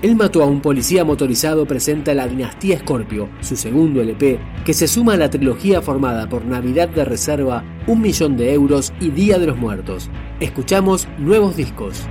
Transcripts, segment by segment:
Él mató a un policía motorizado presenta la dinastía Scorpio, su segundo LP, que se suma a la trilogía formada por Navidad de Reserva, Un Millón de Euros y Día de los Muertos. Escuchamos nuevos discos.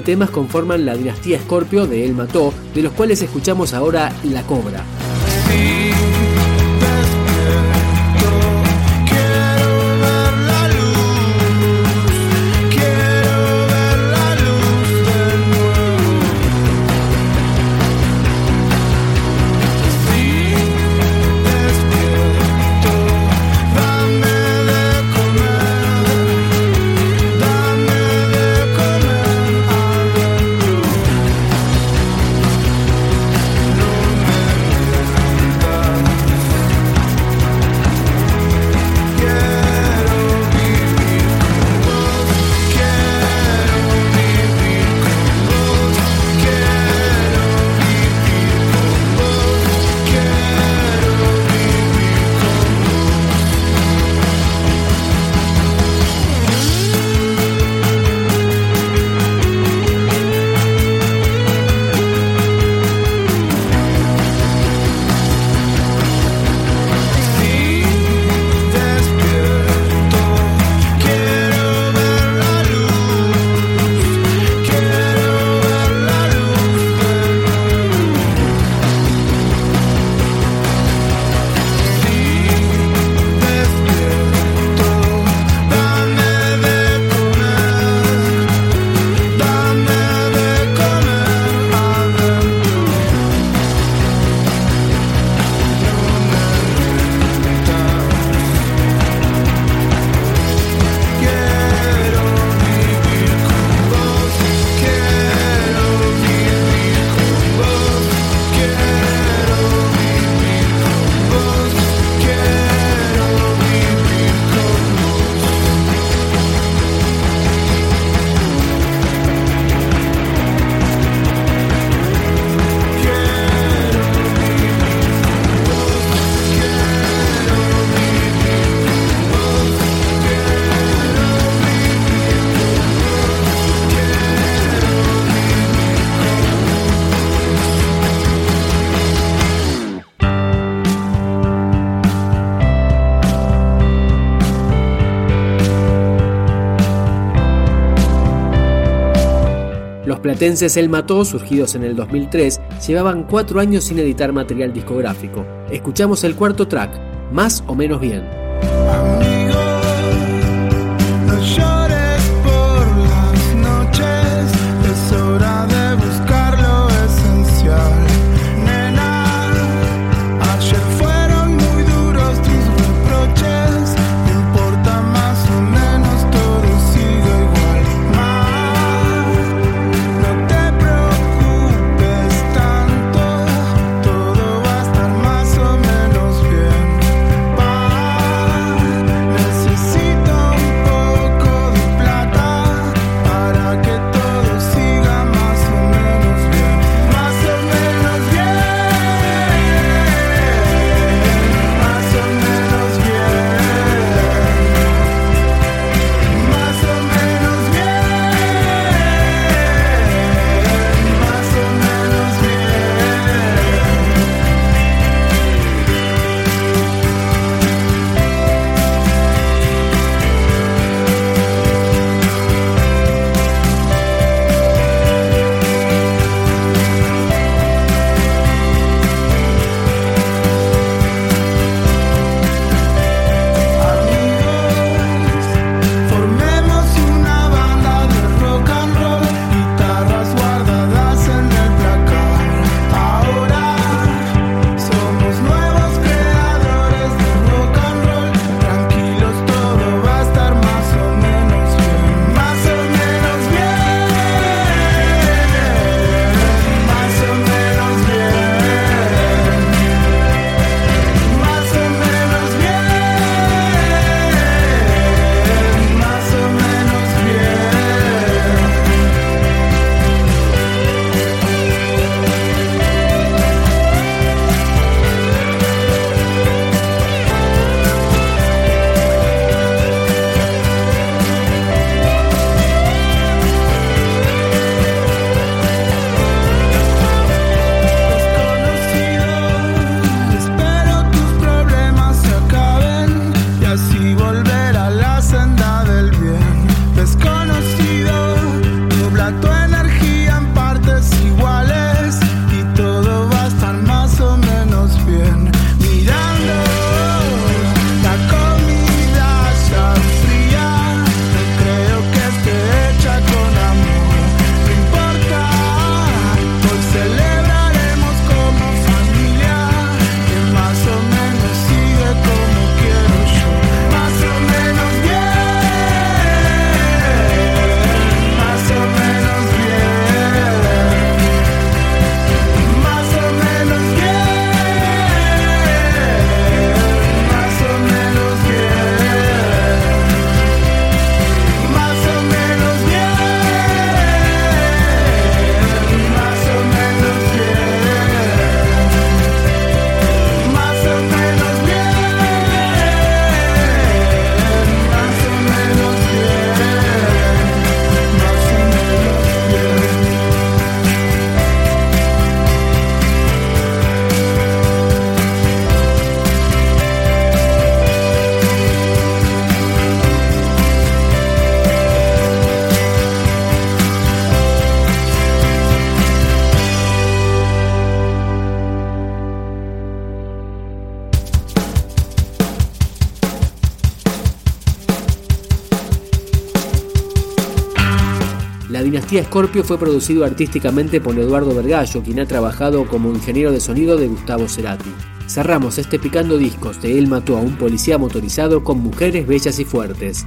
Temas conforman la dinastía Scorpio de El Mató, de los cuales escuchamos ahora La Cobra. Platenses El Mató, surgidos en el 2003, llevaban cuatro años sin editar material discográfico. Escuchamos el cuarto track, Más o menos bien. Dinastía Scorpio fue producido artísticamente por Eduardo Vergallo, quien ha trabajado como ingeniero de sonido de Gustavo Cerati. Cerramos este picando discos de Él mató a un policía motorizado con mujeres bellas y fuertes.